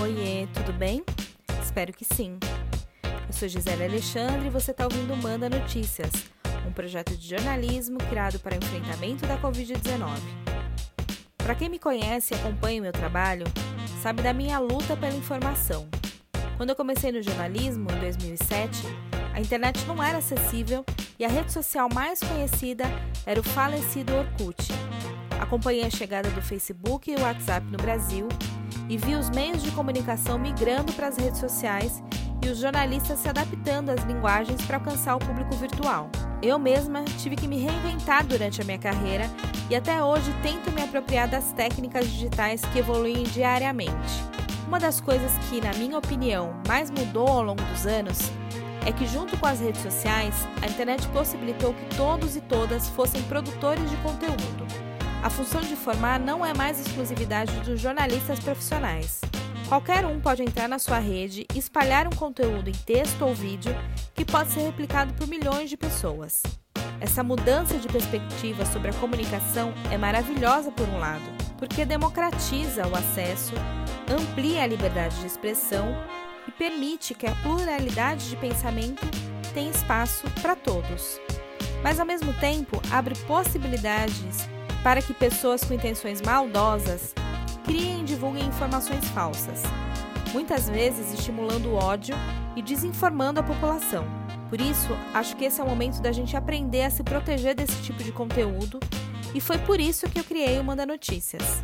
Oiê, tudo bem? Espero que sim. Eu sou Gisele Alexandre e você está ouvindo Manda Notícias, um projeto de jornalismo criado para enfrentamento da Covid-19. Para quem me conhece e acompanha o meu trabalho, sabe da minha luta pela informação. Quando eu comecei no jornalismo, em 2007, a internet não era acessível e a rede social mais conhecida era o falecido Orkut. Acompanhei a chegada do Facebook e WhatsApp no Brasil e vi os meios de comunicação migrando para as redes sociais e os jornalistas se adaptando às linguagens para alcançar o público virtual. Eu mesma tive que me reinventar durante a minha carreira e até hoje tento me apropriar das técnicas digitais que evoluem diariamente. Uma das coisas que, na minha opinião, mais mudou ao longo dos anos é que, junto com as redes sociais, a internet possibilitou que todos e todas fossem produtores de conteúdo. A função de informar não é mais exclusividade dos jornalistas profissionais. Qualquer um pode entrar na sua rede e espalhar um conteúdo em texto ou vídeo que pode ser replicado por milhões de pessoas. Essa mudança de perspectiva sobre a comunicação é maravilhosa por um lado, porque democratiza o acesso, amplia a liberdade de expressão e permite que a pluralidade de pensamento tenha espaço para todos. Mas ao mesmo tempo abre possibilidades para que pessoas com intenções maldosas criem e divulguem informações falsas, muitas vezes estimulando o ódio e desinformando a população. Por isso, acho que esse é o momento da gente aprender a se proteger desse tipo de conteúdo e foi por isso que eu criei o Manda Notícias.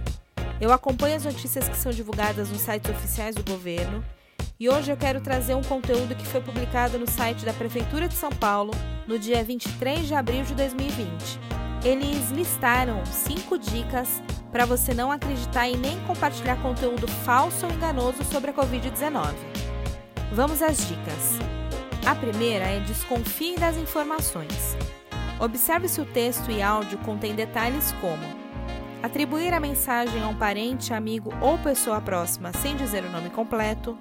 Eu acompanho as notícias que são divulgadas nos sites oficiais do governo e hoje eu quero trazer um conteúdo que foi publicado no site da Prefeitura de São Paulo no dia 23 de abril de 2020 eles listaram cinco dicas para você não acreditar e nem compartilhar conteúdo falso ou enganoso sobre a Covid-19. Vamos às dicas. A primeira é desconfie das informações. Observe se o texto e áudio contém detalhes como atribuir a mensagem a um parente, amigo ou pessoa próxima sem dizer o nome completo,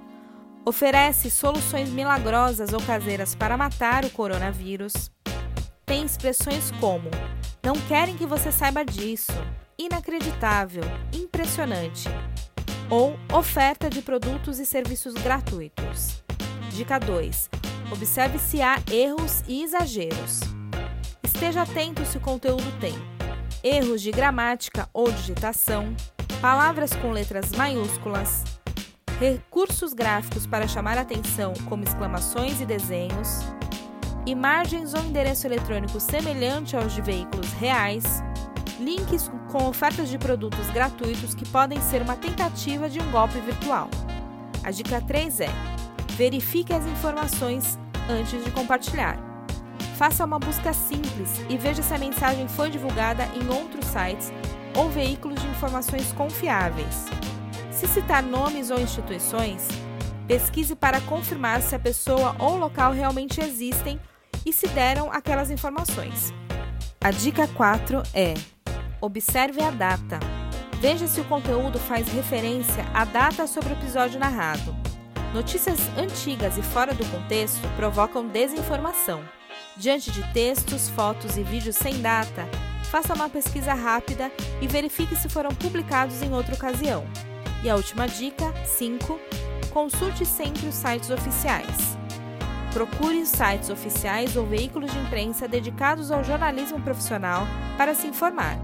oferece soluções milagrosas ou caseiras para matar o coronavírus, tem expressões como não querem que você saiba disso, inacreditável, impressionante ou oferta de produtos e serviços gratuitos. Dica 2. Observe se há erros e exageros. Esteja atento se o conteúdo tem erros de gramática ou digitação, palavras com letras maiúsculas, recursos gráficos para chamar atenção, como exclamações e desenhos, imagens ou endereço eletrônico semelhante aos de veículos reais, links com ofertas de produtos gratuitos que podem ser uma tentativa de um golpe virtual. A dica 3 é: verifique as informações antes de compartilhar. Faça uma busca simples e veja se a mensagem foi divulgada em outros sites ou veículos de informações confiáveis. Se citar nomes ou instituições, pesquise para confirmar se a pessoa ou local realmente existem e se deram aquelas informações. A dica 4 é: observe a data. Veja se o conteúdo faz referência à data sobre o episódio narrado. Notícias antigas e fora do contexto provocam desinformação. Diante de textos, fotos e vídeos sem data, faça uma pesquisa rápida e verifique se foram publicados em outra ocasião. E a última dica, 5. Consulte sempre os sites oficiais. Procure sites oficiais ou veículos de imprensa dedicados ao jornalismo profissional para se informar.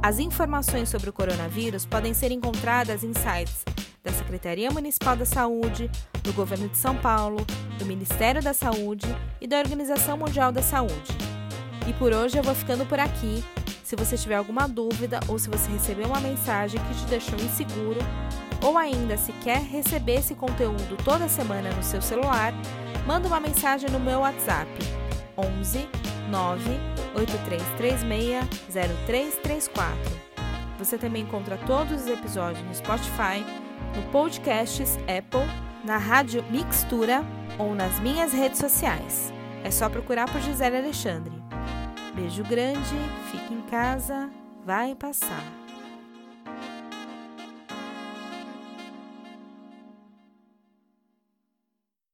As informações sobre o coronavírus podem ser encontradas em sites da Secretaria Municipal da Saúde, do Governo de São Paulo, do Ministério da Saúde e da Organização Mundial da Saúde. E por hoje eu vou ficando por aqui. Se você tiver alguma dúvida ou se você recebeu uma mensagem que te deixou inseguro, ou ainda se quer receber esse conteúdo toda semana no seu celular, manda uma mensagem no meu WhatsApp 11 9 8336 0334. Você também encontra todos os episódios no Spotify, no Podcasts Apple, na Rádio Mixtura ou nas minhas redes sociais. É só procurar por Gisele Alexandre. Beijo grande, fique em casa, vai passar.